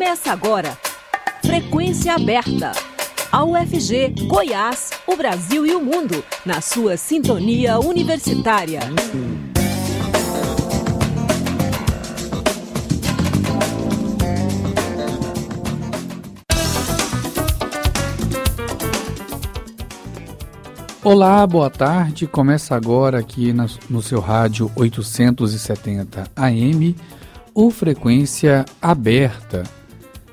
Começa agora. Frequência aberta. A UFG, Goiás, o Brasil e o mundo, na sua sintonia universitária. Olá, boa tarde. Começa agora aqui no seu rádio 870 AM, o Frequência Aberta.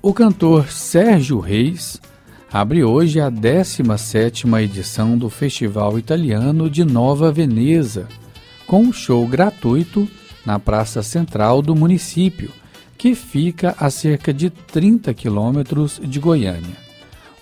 O cantor Sérgio Reis abre hoje a 17ª edição do Festival Italiano de Nova Veneza, com um show gratuito na praça central do município, que fica a cerca de 30 quilômetros de Goiânia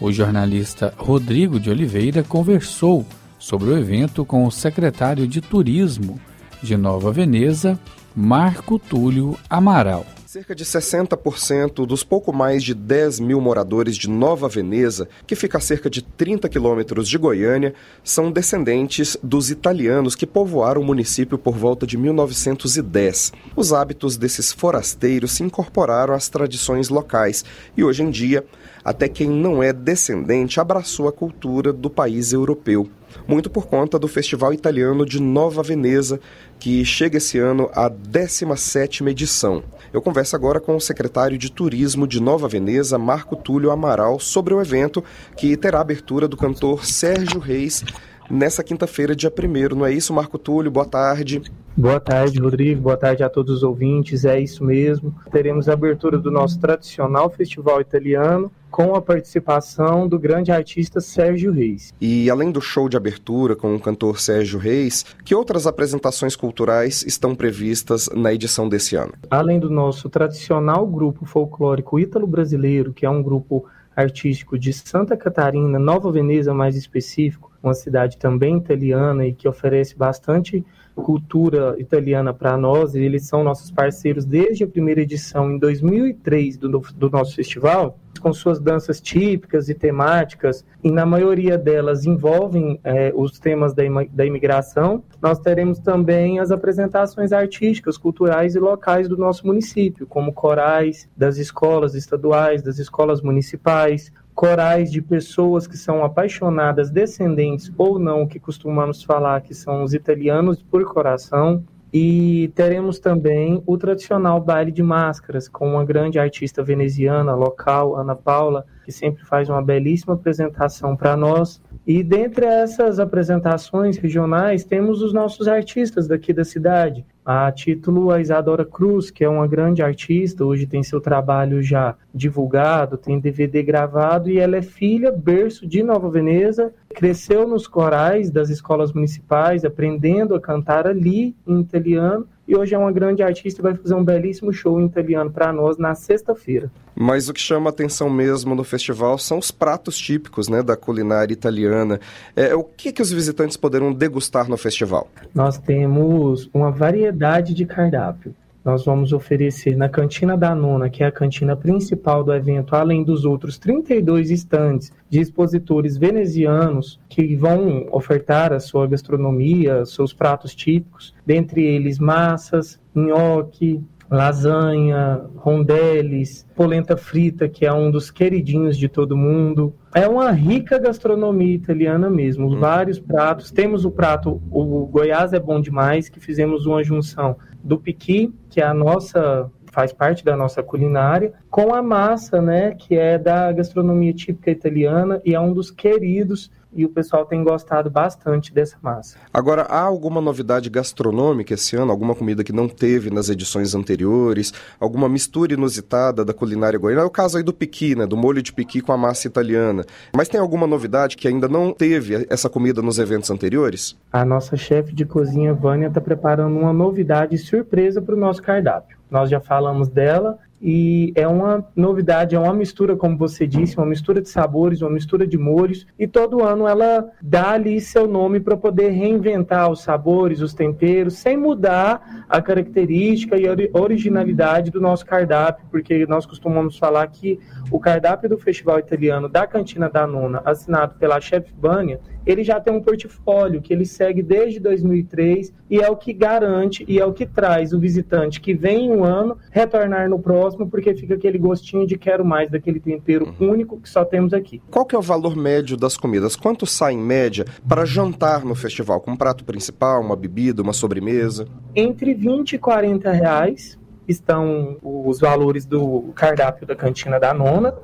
o jornalista Rodrigo de Oliveira conversou sobre o evento com o secretário de Turismo de Nova Veneza, Marco Túlio Amaral. Cerca de 60% dos pouco mais de 10 mil moradores de Nova Veneza, que fica a cerca de 30 quilômetros de Goiânia, são descendentes dos italianos que povoaram o município por volta de 1910. Os hábitos desses forasteiros se incorporaram às tradições locais e, hoje em dia, até quem não é descendente abraçou a cultura do país europeu. Muito por conta do Festival Italiano de Nova Veneza, que chega esse ano à 17ª edição. Eu converso agora com o secretário de Turismo de Nova Veneza, Marco Túlio Amaral, sobre o evento que terá abertura do cantor Sérgio Reis nessa quinta-feira, dia 1 não é isso, Marco Túlio? Boa tarde. Boa tarde, Rodrigo. Boa tarde a todos os ouvintes. É isso mesmo. Teremos a abertura do nosso tradicional festival italiano com a participação do grande artista Sérgio Reis. E além do show de abertura com o cantor Sérgio Reis, que outras apresentações culturais estão previstas na edição desse ano? Além do nosso tradicional grupo folclórico ítalo-brasileiro, que é um grupo artístico de Santa Catarina, Nova Veneza mais específico, uma cidade também italiana e que oferece bastante cultura italiana para nós, e eles são nossos parceiros desde a primeira edição em 2003 do, do nosso festival, com suas danças típicas e temáticas, e na maioria delas envolvem é, os temas da, da imigração. Nós teremos também as apresentações artísticas, culturais e locais do nosso município, como corais das escolas estaduais, das escolas municipais, corais de pessoas que são apaixonadas, descendentes ou não, que costumamos falar que são os italianos por coração. E teremos também o tradicional baile de máscaras, com uma grande artista veneziana local, Ana Paula, que sempre faz uma belíssima apresentação para nós. E dentre essas apresentações regionais, temos os nossos artistas daqui da cidade. A título, a Isadora Cruz, que é uma grande artista, hoje tem seu trabalho já divulgado, tem DVD gravado e ela é filha, berço de Nova Veneza, cresceu nos corais das escolas municipais, aprendendo a cantar ali em italiano e hoje é uma grande artista e vai fazer um belíssimo show em italiano para nós na sexta-feira. Mas o que chama atenção mesmo no festival são os pratos típicos né, da culinária italiana. É, o que, que os visitantes poderão degustar no festival? Nós temos uma variedade de cardápio nós vamos oferecer na Cantina da Nona, que é a cantina principal do evento, além dos outros 32 estandes de expositores venezianos que vão ofertar a sua gastronomia, seus pratos típicos, dentre eles massas, nhoque, lasanha, rondeles, polenta frita, que é um dos queridinhos de todo mundo. É uma rica gastronomia italiana mesmo, hum. vários pratos. Temos o prato, o Goiás é bom demais, que fizemos uma junção do piqui, que é a nossa faz parte da nossa culinária, com a massa, né, que é da gastronomia típica italiana e é um dos queridos e o pessoal tem gostado bastante dessa massa. Agora, há alguma novidade gastronômica esse ano? Alguma comida que não teve nas edições anteriores? Alguma mistura inusitada da culinária goiana? É o caso aí do piqui, né? Do molho de piqui com a massa italiana. Mas tem alguma novidade que ainda não teve essa comida nos eventos anteriores? A nossa chefe de cozinha, Vânia, está preparando uma novidade surpresa para o nosso cardápio. Nós já falamos dela e é uma novidade, é uma mistura, como você disse, uma mistura de sabores, uma mistura de molhos, e todo ano ela dá ali seu nome para poder reinventar os sabores, os temperos, sem mudar a característica e a originalidade do nosso cardápio, porque nós costumamos falar que o cardápio do Festival Italiano da Cantina da Nona, assinado pela Chef Bania, ele já tem um portfólio que ele segue desde 2003 e é o que garante e é o que traz o visitante que vem um ano retornar no próximo porque fica aquele gostinho de quero mais daquele tempero uhum. único que só temos aqui. Qual que é o valor médio das comidas? Quanto sai em média para jantar no festival com um prato principal, uma bebida, uma sobremesa? Entre 20 e 40 reais estão os valores do cardápio da cantina da nona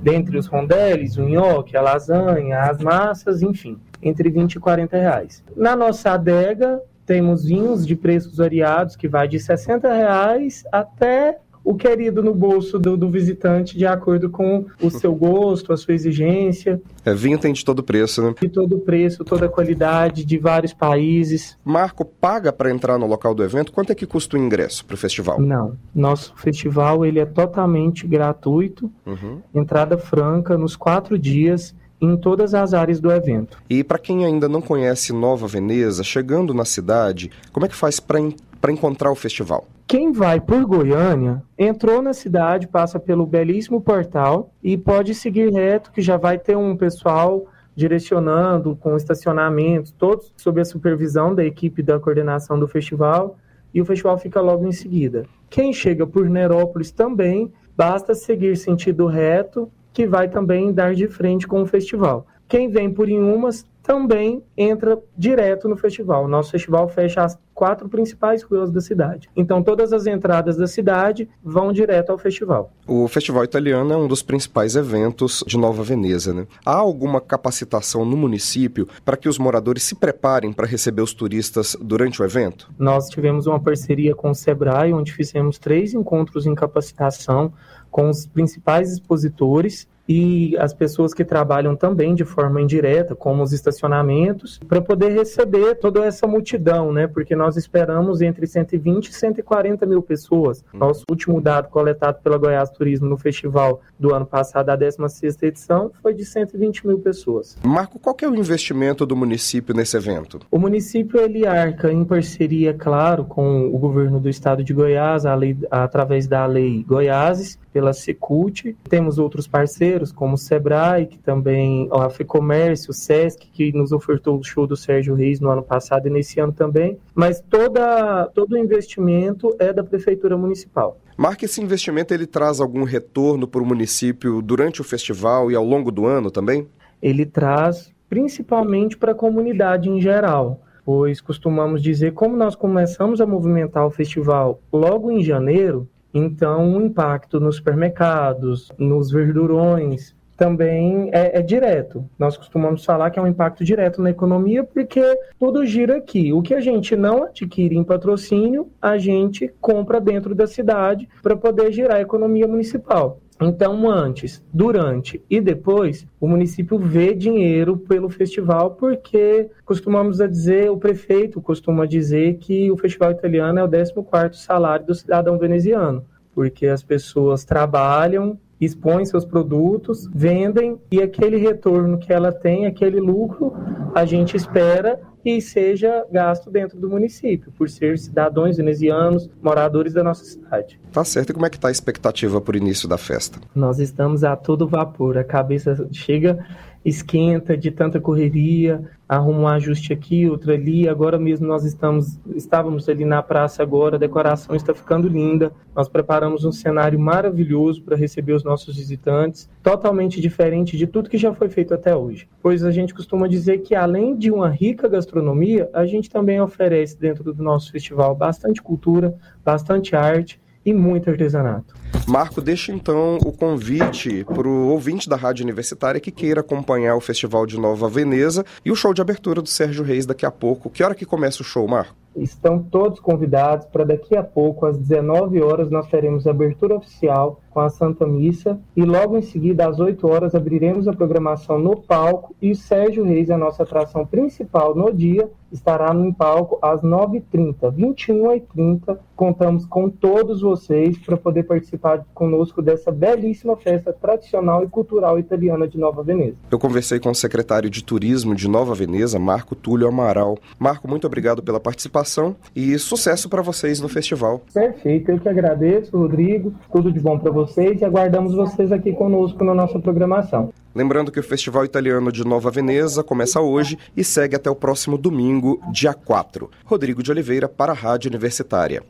dentre os rondeles, o nhoque, a lasanha, as massas, enfim, entre 20 e 40 reais. Na nossa adega, temos vinhos de preços variados, que vai de 60 reais até o querido no bolso do, do, visitante de acordo com o seu gosto, a sua exigência. É, vinho tem de todo preço, né? De todo preço, toda qualidade, de vários países. Marco, paga para entrar no local do evento? Quanto é que custa o ingresso para o festival? Não, nosso festival ele é totalmente gratuito, uhum. entrada franca nos quatro dias em todas as áreas do evento. E para quem ainda não conhece Nova Veneza, chegando na cidade, como é que faz para encontrar o festival? Quem vai por Goiânia, entrou na cidade, passa pelo belíssimo portal e pode seguir reto, que já vai ter um pessoal direcionando com estacionamentos, todos sob a supervisão da equipe da coordenação do festival, e o festival fica logo em seguida. Quem chega por Nerópolis também, basta seguir sentido reto, que vai também dar de frente com o festival. Quem vem por Inhumas também entra direto no festival. Nosso festival fecha as quatro principais ruas da cidade. Então, todas as entradas da cidade vão direto ao festival. O Festival Italiano é um dos principais eventos de Nova Veneza. Né? Há alguma capacitação no município para que os moradores se preparem para receber os turistas durante o evento? Nós tivemos uma parceria com o Sebrae, onde fizemos três encontros em capacitação com os principais expositores e as pessoas que trabalham também de forma indireta, como os estacionamentos, para poder receber toda essa multidão, né? Porque nós esperamos entre 120 e 140 mil pessoas. Hum. Nosso último dado coletado pela Goiás Turismo no festival do ano passado, a 16ª edição, foi de 120 mil pessoas. Marco, qual é o investimento do município nesse evento? O município, ele arca em parceria, claro, com o governo do estado de Goiás, a lei, através da lei Goiáses, pela Secult. Temos outros parceiros, como o Sebrae, que também, a FEComércio, o Sesc, que nos ofertou o show do Sérgio Reis no ano passado e nesse ano também. Mas toda, todo o investimento é da Prefeitura Municipal. Marca, esse investimento ele traz algum retorno para o município durante o festival e ao longo do ano também? Ele traz principalmente para a comunidade em geral pois costumamos dizer, como nós começamos a movimentar o festival logo em janeiro, então, o impacto nos supermercados, nos verdurões, também é, é, direto. Nós costumamos falar que é um impacto direto na economia, porque tudo gira aqui. O que a gente não adquire em patrocínio, a gente compra dentro da cidade para poder girar a economia municipal. Então, antes, durante e depois, o município vê dinheiro pelo festival, porque costumamos a dizer, o prefeito costuma dizer que o festival italiano é o 14º salário do cidadão veneziano, porque as pessoas trabalham, expõem seus produtos, vendem e aquele retorno que ela tem, aquele lucro, a gente espera e seja gasto dentro do município, por ser cidadãos venezianos, moradores da nossa cidade. Tá certo. E como é que está a expectativa o início da festa? Nós estamos a todo vapor. A cabeça chega esquenta de tanta correria, arruma um ajuste aqui, outro ali. Agora mesmo nós estamos, estávamos ali na praça agora, a decoração está ficando linda. Nós preparamos um cenário maravilhoso para receber os nossos visitantes, totalmente diferente de tudo que já foi feito até hoje. Pois a gente costuma dizer que além de uma rica gastronomia, a gente também oferece dentro do nosso festival bastante cultura, bastante arte e muito artesanato. Marco, deixa então o convite para o ouvinte da Rádio Universitária que queira acompanhar o Festival de Nova Veneza e o show de abertura do Sérgio Reis daqui a pouco. Que hora que começa o show, Marco? Estão todos convidados para daqui a pouco, às 19 horas, nós teremos a abertura oficial com a Santa Missa e logo em seguida, às 8 horas, abriremos a programação no palco e Sérgio Reis, a nossa atração principal no dia, estará no palco às 9h30, 21h30. Contamos com todos vocês para poder participar conosco dessa belíssima festa tradicional e cultural italiana de Nova Veneza. Eu conversei com o secretário de Turismo de Nova Veneza, Marco Túlio Amaral. Marco, muito obrigado pela participação e sucesso para vocês no festival. Perfeito, eu que agradeço, Rodrigo. Tudo de bom para vocês e aguardamos vocês aqui conosco na nossa programação. Lembrando que o Festival Italiano de Nova Veneza começa hoje e segue até o próximo domingo, dia 4. Rodrigo de Oliveira para a Rádio Universitária.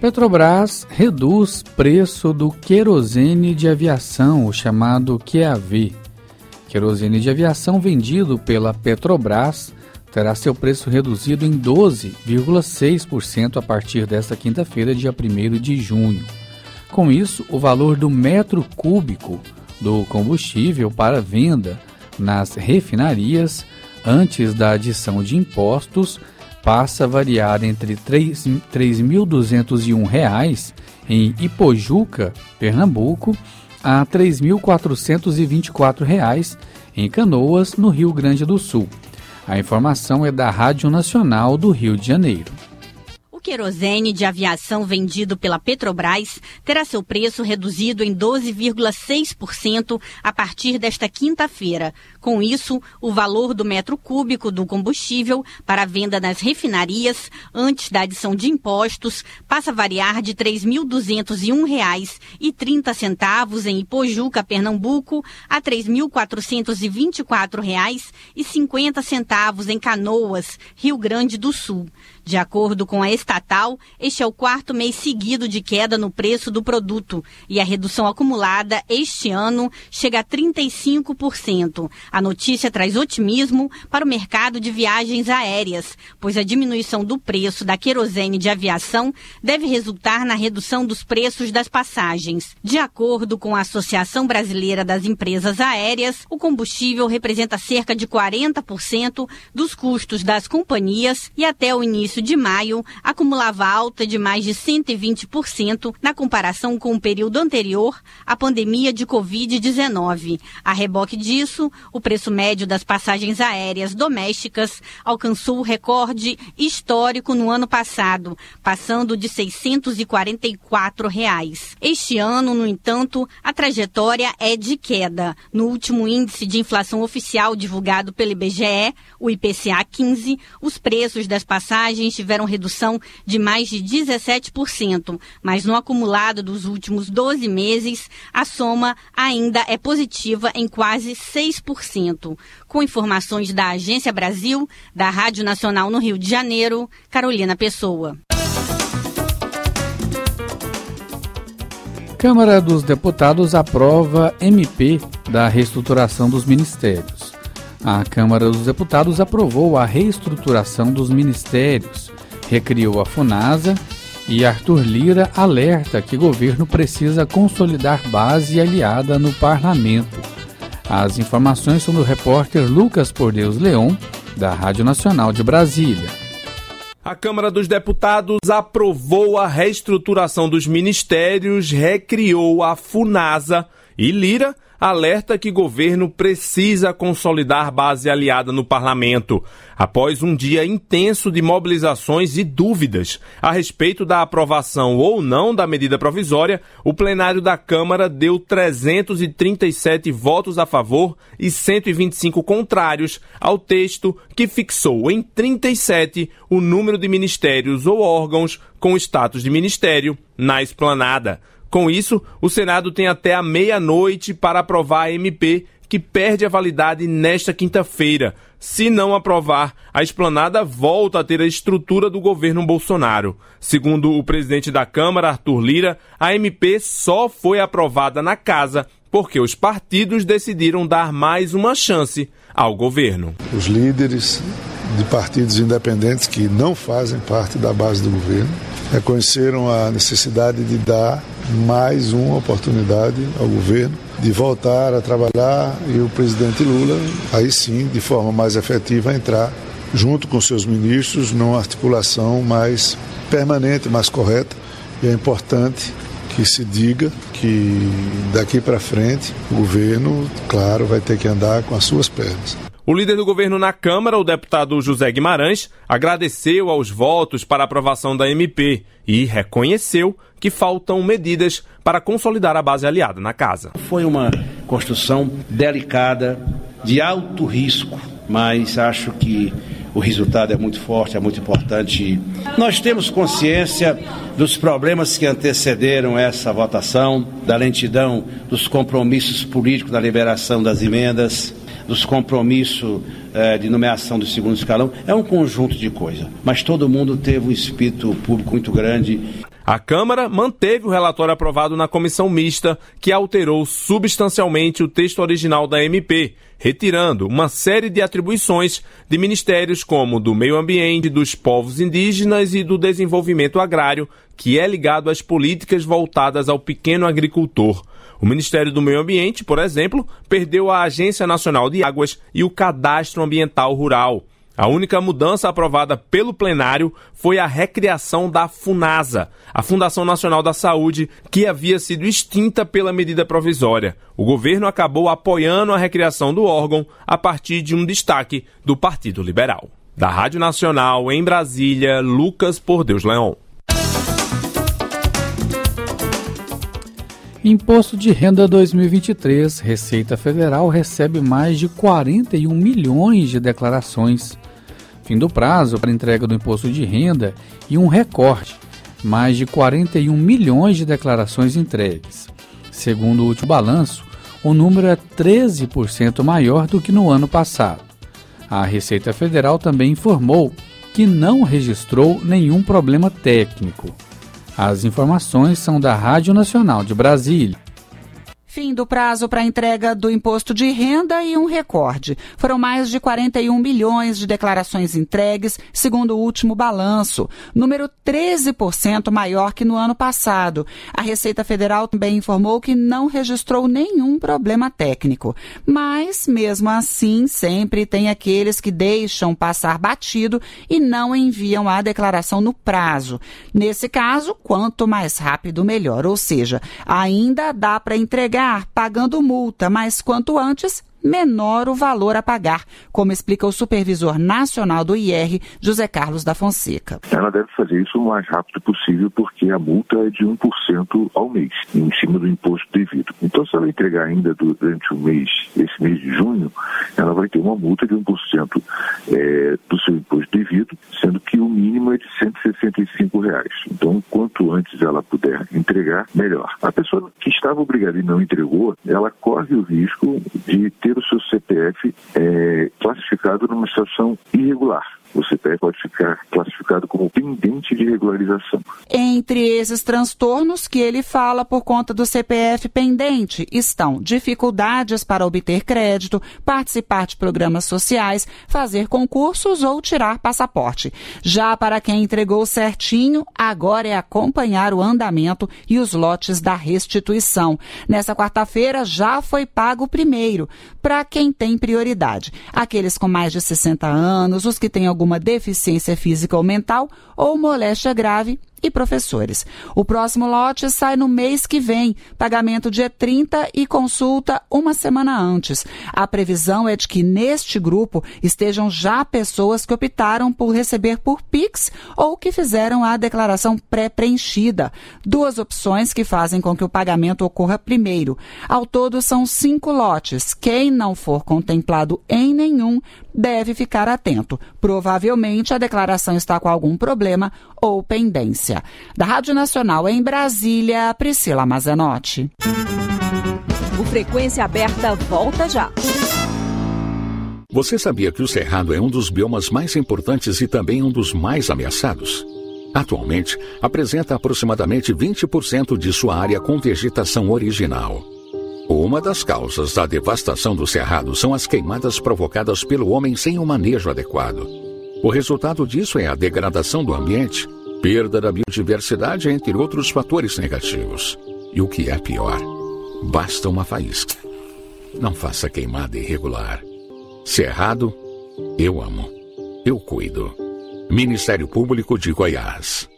Petrobras reduz preço do querosene de aviação, o chamado QAV. Querosene de aviação vendido pela Petrobras terá seu preço reduzido em 12,6% a partir desta quinta-feira, dia 1 de junho. Com isso, o valor do metro cúbico do combustível para venda nas refinarias antes da adição de impostos passa a variar entre R$ 3.201 em Ipojuca, Pernambuco, a R$ 3.424 em Canoas, no Rio Grande do Sul. A informação é da Rádio Nacional do Rio de Janeiro querosene de aviação vendido pela Petrobras terá seu preço reduzido em 12,6% a partir desta quinta-feira. Com isso, o valor do metro cúbico do combustível para venda nas refinarias, antes da adição de impostos, passa a variar de R$ 3.201,30 em Ipojuca, Pernambuco, a R$ 3.424,50 em Canoas, Rio Grande do Sul. De acordo com a estatal, este é o quarto mês seguido de queda no preço do produto e a redução acumulada este ano chega a 35%. A notícia traz otimismo para o mercado de viagens aéreas, pois a diminuição do preço da querosene de aviação deve resultar na redução dos preços das passagens. De acordo com a Associação Brasileira das Empresas Aéreas, o combustível representa cerca de 40% dos custos das companhias e até o início início de maio, acumulava alta de mais de 120% na comparação com o período anterior à pandemia de Covid-19. A reboque disso, o preço médio das passagens aéreas domésticas alcançou o recorde histórico no ano passado, passando de 644 reais. Este ano, no entanto, a trajetória é de queda. No último índice de inflação oficial divulgado pelo IBGE, o IPCA 15, os preços das passagens tiveram redução de mais de 17%, mas no acumulado dos últimos 12 meses, a soma ainda é positiva em quase 6%. Com informações da Agência Brasil, da Rádio Nacional no Rio de Janeiro, Carolina Pessoa. Câmara dos Deputados aprova MP da reestruturação dos ministérios. A Câmara dos Deputados aprovou a reestruturação dos ministérios, recriou a FUNASA e Arthur Lira alerta que governo precisa consolidar base aliada no parlamento. As informações são do repórter Lucas Por Deus Leão, da Rádio Nacional de Brasília. A Câmara dos Deputados aprovou a reestruturação dos ministérios, recriou a FUNASA e Lira alerta que governo precisa consolidar base aliada no parlamento, após um dia intenso de mobilizações e dúvidas a respeito da aprovação ou não da medida provisória. O plenário da Câmara deu 337 votos a favor e 125 contrários ao texto que fixou em 37 o número de ministérios ou órgãos com status de ministério na esplanada. Com isso, o Senado tem até a meia-noite para aprovar a MP, que perde a validade nesta quinta-feira. Se não aprovar, a esplanada volta a ter a estrutura do governo Bolsonaro. Segundo o presidente da Câmara, Arthur Lira, a MP só foi aprovada na casa porque os partidos decidiram dar mais uma chance ao governo. Os líderes de partidos independentes que não fazem parte da base do governo reconheceram a necessidade de dar mais uma oportunidade ao governo de voltar a trabalhar e o presidente Lula, aí sim, de forma mais efetiva, entrar junto com seus ministros numa articulação mais permanente, mais correta E é importante que se diga que daqui para frente o governo, claro, vai ter que andar com as suas pernas. O líder do governo na Câmara, o deputado José Guimarães, agradeceu aos votos para aprovação da MP e reconheceu que faltam medidas para consolidar a base aliada na casa. Foi uma construção delicada, de alto risco, mas acho que o resultado é muito forte, é muito importante. Nós temos consciência dos problemas que antecederam essa votação, da lentidão dos compromissos políticos da liberação das emendas, dos compromissos eh, de nomeação do segundo escalão. É um conjunto de coisas, mas todo mundo teve um espírito público muito grande. A Câmara manteve o relatório aprovado na comissão mista, que alterou substancialmente o texto original da MP, retirando uma série de atribuições de ministérios como do meio ambiente, dos povos indígenas e do desenvolvimento agrário, que é ligado às políticas voltadas ao pequeno agricultor. O Ministério do Meio Ambiente, por exemplo, perdeu a Agência Nacional de Águas e o Cadastro Ambiental Rural. A única mudança aprovada pelo plenário foi a recriação da FUNASA, a Fundação Nacional da Saúde, que havia sido extinta pela medida provisória. O governo acabou apoiando a recriação do órgão a partir de um destaque do Partido Liberal. Da Rádio Nacional, em Brasília, Lucas Por Deus Leão. Imposto de Renda 2023, Receita Federal recebe mais de 41 milhões de declarações. Fim do prazo para entrega do imposto de renda e um recorde, mais de 41 milhões de declarações entregues. Segundo o último balanço, o número é 13% maior do que no ano passado. A Receita Federal também informou que não registrou nenhum problema técnico. As informações são da Rádio Nacional de Brasília. Fim do prazo para entrega do imposto de renda e um recorde. Foram mais de 41 milhões de declarações entregues, segundo o último balanço, número 13% maior que no ano passado. A Receita Federal também informou que não registrou nenhum problema técnico. Mas, mesmo assim, sempre tem aqueles que deixam passar batido e não enviam a declaração no prazo. Nesse caso, quanto mais rápido, melhor. Ou seja, ainda dá para entregar pagando multa, mas quanto antes, menor o valor a pagar, como explica o supervisor nacional do IR, José Carlos da Fonseca. Ela deve fazer isso o mais rápido possível, porque a multa é de 1% ao mês, em cima do imposto devido. Então, se ela entregar ainda durante o mês, esse mês de junho, ela vai ter uma multa de 1% é, do seu imposto devido, sendo que o mínimo é de 165 reais. Então, quanto antes ela puder entregar, melhor. A pessoa que estava obrigada e não entregou, ela corre o risco de ter ter o seu CPF é, classificado numa situação irregular o CPF pode ficar classificado como pendente de regularização. Entre esses transtornos que ele fala por conta do CPF pendente estão dificuldades para obter crédito, participar de programas sociais, fazer concursos ou tirar passaporte. Já para quem entregou certinho, agora é acompanhar o andamento e os lotes da restituição. Nessa quarta-feira já foi pago o primeiro, para quem tem prioridade. Aqueles com mais de 60 anos, os que têm algum alguma deficiência física ou mental ou moléstia grave e professores. O próximo lote sai no mês que vem, pagamento dia 30 e consulta uma semana antes. A previsão é de que neste grupo estejam já pessoas que optaram por receber por Pix ou que fizeram a declaração pré-preenchida. Duas opções que fazem com que o pagamento ocorra primeiro. Ao todo são cinco lotes. Quem não for contemplado em nenhum deve ficar atento. Provavelmente a declaração está com algum problema ou pendência. Da Rádio Nacional em Brasília, Priscila Mazenotti. O Frequência Aberta volta já. Você sabia que o Cerrado é um dos biomas mais importantes e também um dos mais ameaçados? Atualmente, apresenta aproximadamente 20% de sua área com vegetação original. Uma das causas da devastação do cerrado são as queimadas provocadas pelo homem sem o um manejo adequado. O resultado disso é a degradação do ambiente, perda da biodiversidade, entre outros fatores negativos. E o que é pior, basta uma faísca. Não faça queimada irregular. Cerrado, eu amo. Eu cuido. Ministério Público de Goiás.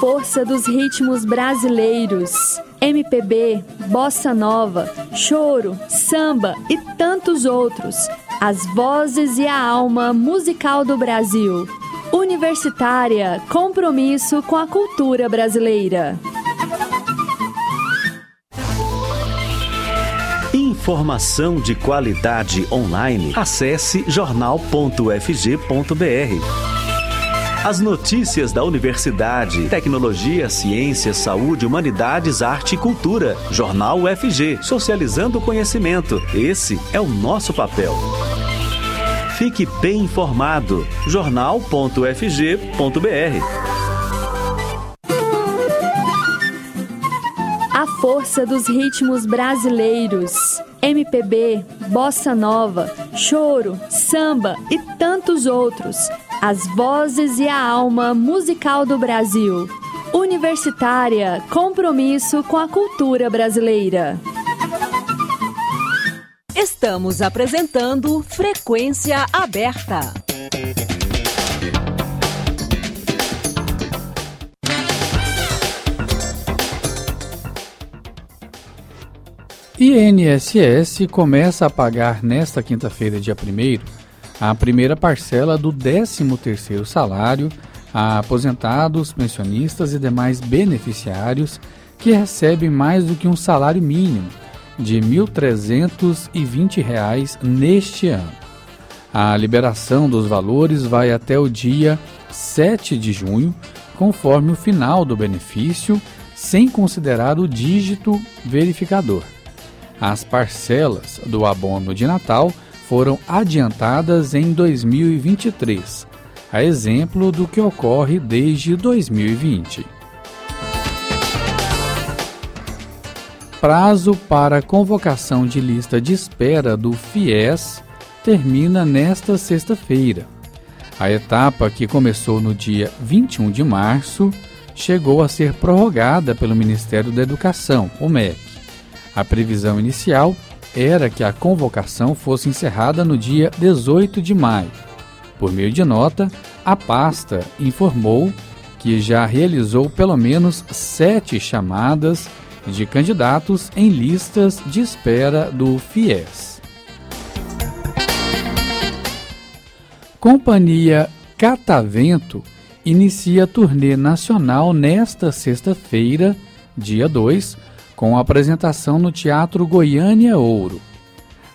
Força dos ritmos brasileiros. MPB, bossa nova, choro, samba e tantos outros. As vozes e a alma musical do Brasil. Universitária, compromisso com a cultura brasileira. Informação de qualidade online. Acesse jornal.fg.br. As notícias da universidade, tecnologia, ciência, saúde, humanidades, arte e cultura. Jornal UFG, socializando o conhecimento. Esse é o nosso papel. Fique bem informado. jornal.fg.br. A força dos ritmos brasileiros. MPB, bossa nova, choro, samba e tantos outros as vozes e a alma musical do Brasil. Universitária, compromisso com a cultura brasileira. Estamos apresentando Frequência Aberta. INSS começa a pagar nesta quinta-feira, dia 1 a primeira parcela do 13º salário a aposentados, pensionistas e demais beneficiários que recebem mais do que um salário mínimo de R$ 1.320 neste ano. A liberação dos valores vai até o dia 7 de junho, conforme o final do benefício, sem considerar o dígito verificador. As parcelas do abono de Natal foram adiantadas em 2023, a exemplo do que ocorre desde 2020. Prazo para convocação de lista de espera do FIES termina nesta sexta-feira. A etapa, que começou no dia 21 de março, chegou a ser prorrogada pelo Ministério da Educação, o MEC. A previsão inicial era que a convocação fosse encerrada no dia 18 de maio. Por meio de nota, a pasta informou que já realizou pelo menos sete chamadas de candidatos em listas de espera do FIES. Companhia Catavento inicia turnê nacional nesta sexta-feira, dia 2, com apresentação no Teatro Goiânia Ouro.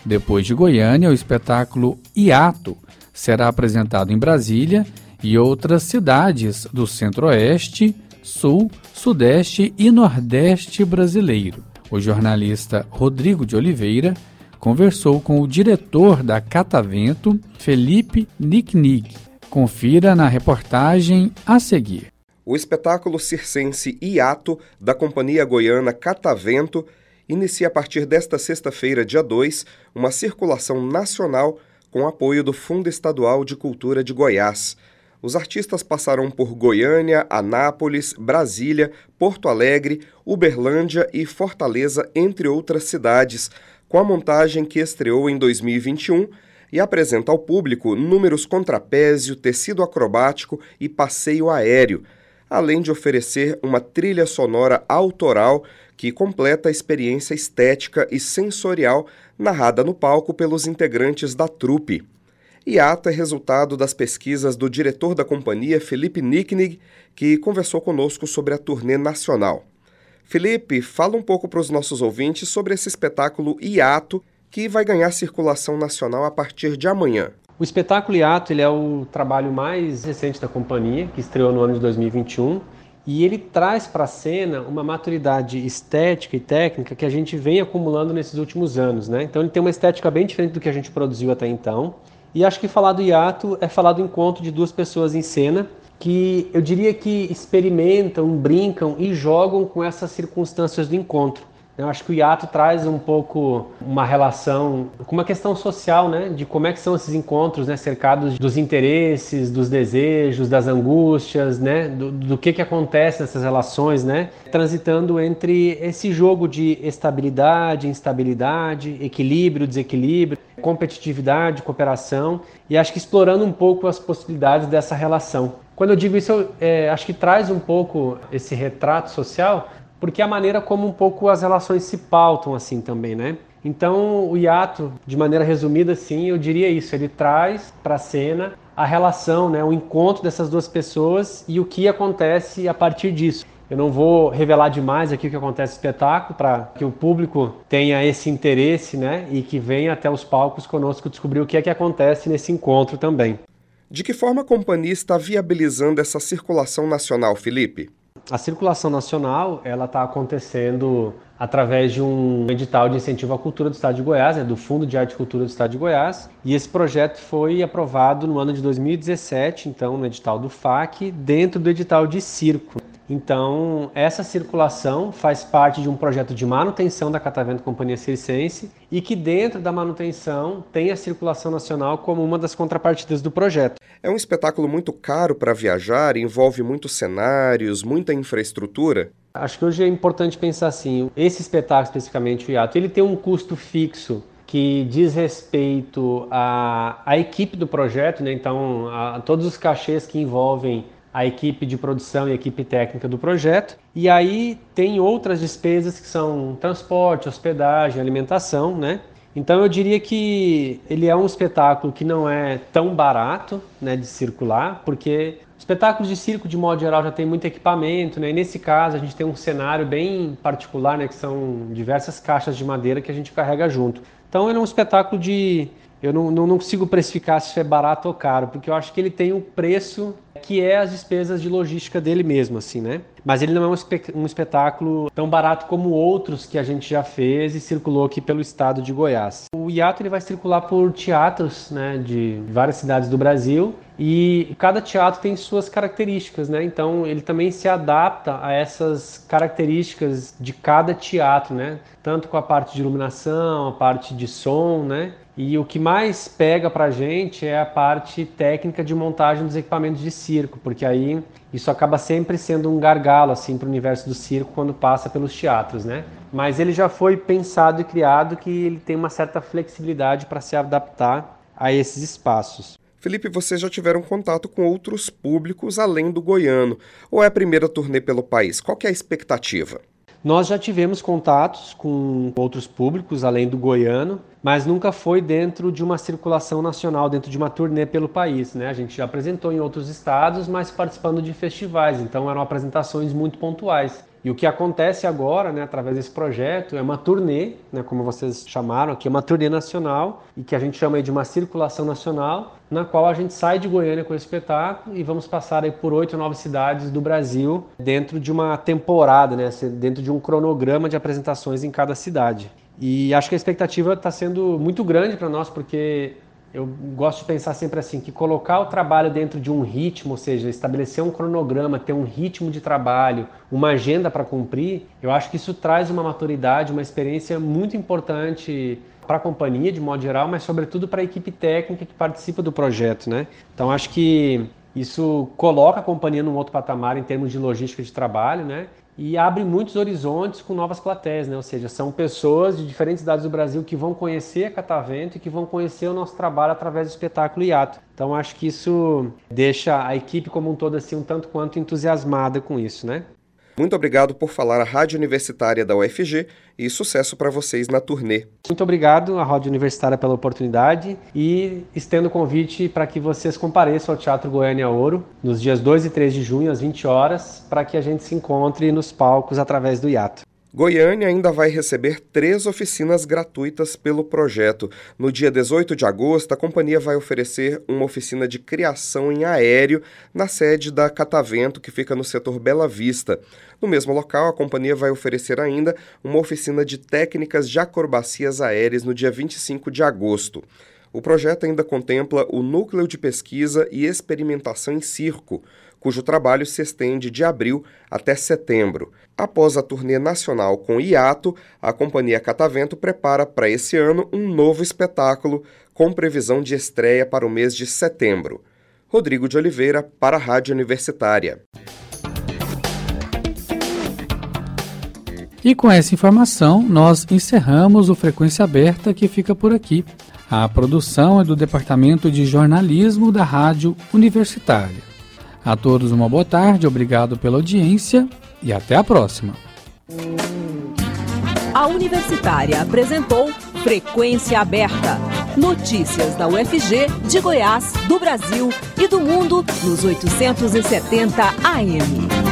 Depois de Goiânia, o espetáculo Iato será apresentado em Brasília e outras cidades do Centro-Oeste, Sul, Sudeste e Nordeste brasileiro. O jornalista Rodrigo de Oliveira conversou com o diretor da Catavento, Felipe Nicknig. Confira na reportagem a seguir. O espetáculo circense Iato, da companhia goiana Catavento, inicia a partir desta sexta-feira, dia 2, uma circulação nacional com apoio do Fundo Estadual de Cultura de Goiás. Os artistas passarão por Goiânia, Anápolis, Brasília, Porto Alegre, Uberlândia e Fortaleza, entre outras cidades, com a montagem que estreou em 2021 e apresenta ao público números contrapézio, tecido acrobático e passeio aéreo além de oferecer uma trilha sonora autoral que completa a experiência estética e sensorial narrada no palco pelos integrantes da trupe. Iato é resultado das pesquisas do diretor da companhia, Felipe Nicknig, que conversou conosco sobre a turnê nacional. Felipe, fala um pouco para os nossos ouvintes sobre esse espetáculo Iato, que vai ganhar circulação nacional a partir de amanhã. O espetáculo Iato ele é o trabalho mais recente da companhia, que estreou no ano de 2021, e ele traz para a cena uma maturidade estética e técnica que a gente vem acumulando nesses últimos anos. Né? Então ele tem uma estética bem diferente do que a gente produziu até então. E acho que falar do Iato é falar do encontro de duas pessoas em cena que eu diria que experimentam, brincam e jogam com essas circunstâncias do encontro. Eu acho que o hiato traz um pouco uma relação com uma questão social, né, de como é que são esses encontros, né, cercados dos interesses, dos desejos, das angústias, né, do, do que que acontece nessas relações, né, transitando entre esse jogo de estabilidade, instabilidade, equilíbrio, desequilíbrio, competitividade, cooperação e acho que explorando um pouco as possibilidades dessa relação. Quando eu digo isso, eu é, acho que traz um pouco esse retrato social, porque é a maneira como um pouco as relações se pautam assim também, né? Então, o hiato, de maneira resumida, assim, eu diria isso: ele traz para a cena a relação, né, o encontro dessas duas pessoas e o que acontece a partir disso. Eu não vou revelar demais aqui o que acontece no espetáculo para que o público tenha esse interesse, né, e que venha até os palcos conosco descobrir o que é que acontece nesse encontro também. De que forma a companhia está viabilizando essa circulação nacional, Felipe? A circulação nacional ela está acontecendo através de um edital de incentivo à cultura do Estado de Goiás, né, do Fundo de Arte e Cultura do Estado de Goiás. E esse projeto foi aprovado no ano de 2017, então no edital do FAC, dentro do edital de circo. Então, essa circulação faz parte de um projeto de manutenção da Catavento Companhia Circense e que dentro da manutenção tem a circulação nacional como uma das contrapartidas do projeto. É um espetáculo muito caro para viajar, envolve muitos cenários, muita infraestrutura. Acho que hoje é importante pensar assim, esse espetáculo especificamente, o hiato, ele tem um custo fixo que diz respeito à, à equipe do projeto, né? então a, a todos os cachês que envolvem a equipe de produção e a equipe técnica do projeto. E aí tem outras despesas que são transporte, hospedagem, alimentação, né? Então eu diria que ele é um espetáculo que não é tão barato, né, de circular, porque espetáculos de circo de modo geral já tem muito equipamento, né? E nesse caso a gente tem um cenário bem particular, né, que são diversas caixas de madeira que a gente carrega junto. Então ele é um espetáculo de eu não, não, não, consigo precificar se é barato ou caro, porque eu acho que ele tem um preço que é as despesas de logística dele mesmo, assim, né? Mas ele não é um, um espetáculo tão barato como outros que a gente já fez e circulou aqui pelo estado de Goiás. O hiato ele vai circular por teatros, né, de várias cidades do Brasil e cada teatro tem suas características, né? Então ele também se adapta a essas características de cada teatro, né? Tanto com a parte de iluminação, a parte de som, né? E o que mais pega para a gente é a parte técnica de montagem dos equipamentos de circo, porque aí isso acaba sempre sendo um gargalo assim para o universo do circo quando passa pelos teatros, né? Mas ele já foi pensado e criado que ele tem uma certa flexibilidade para se adaptar a esses espaços. Felipe, vocês já tiveram contato com outros públicos além do goiano, ou é a primeira turnê pelo país? Qual é a expectativa? Nós já tivemos contatos com outros públicos além do goiano, mas nunca foi dentro de uma circulação nacional, dentro de uma turnê pelo país. Né? A gente já apresentou em outros estados, mas participando de festivais, então eram apresentações muito pontuais. E o que acontece agora, né, através desse projeto, é uma turnê, né, como vocês chamaram aqui, é uma turnê nacional, e que a gente chama de uma circulação nacional, na qual a gente sai de Goiânia com o espetáculo e vamos passar aí por oito nove cidades do Brasil dentro de uma temporada, né, dentro de um cronograma de apresentações em cada cidade. E acho que a expectativa está sendo muito grande para nós, porque eu gosto de pensar sempre assim, que colocar o trabalho dentro de um ritmo, ou seja, estabelecer um cronograma, ter um ritmo de trabalho, uma agenda para cumprir, eu acho que isso traz uma maturidade, uma experiência muito importante para a companhia de modo geral, mas sobretudo para a equipe técnica que participa do projeto, né? Então acho que isso coloca a companhia num outro patamar em termos de logística de trabalho, né? E abre muitos horizontes com novas plateias, né? ou seja, são pessoas de diferentes cidades do Brasil que vão conhecer a Catavento e que vão conhecer o nosso trabalho através do espetáculo IATO. Então acho que isso deixa a equipe como um todo assim um tanto quanto entusiasmada com isso, né? Muito obrigado por falar à Rádio Universitária da UFG e sucesso para vocês na turnê. Muito obrigado à Rádio Universitária pela oportunidade e estendo o convite para que vocês compareçam ao Teatro Goiânia Ouro nos dias 2 e 3 de junho, às 20 horas, para que a gente se encontre nos palcos através do hiato. Goiânia ainda vai receber três oficinas gratuitas pelo projeto. No dia 18 de agosto, a companhia vai oferecer uma oficina de criação em aéreo na sede da Catavento, que fica no setor Bela Vista. No mesmo local, a companhia vai oferecer ainda uma oficina de técnicas de acrobacias aéreas no dia 25 de agosto. O projeto ainda contempla o Núcleo de Pesquisa e Experimentação em Circo, cujo trabalho se estende de abril até setembro. Após a turnê nacional com hiato, a companhia Catavento prepara para esse ano um novo espetáculo com previsão de estreia para o mês de setembro. Rodrigo de Oliveira, para a Rádio Universitária. E com essa informação, nós encerramos o Frequência Aberta que fica por aqui. A produção é do Departamento de Jornalismo da Rádio Universitária. A todos uma boa tarde, obrigado pela audiência e até a próxima. A Universitária apresentou Frequência Aberta. Notícias da UFG, de Goiás, do Brasil e do mundo nos 870 AM.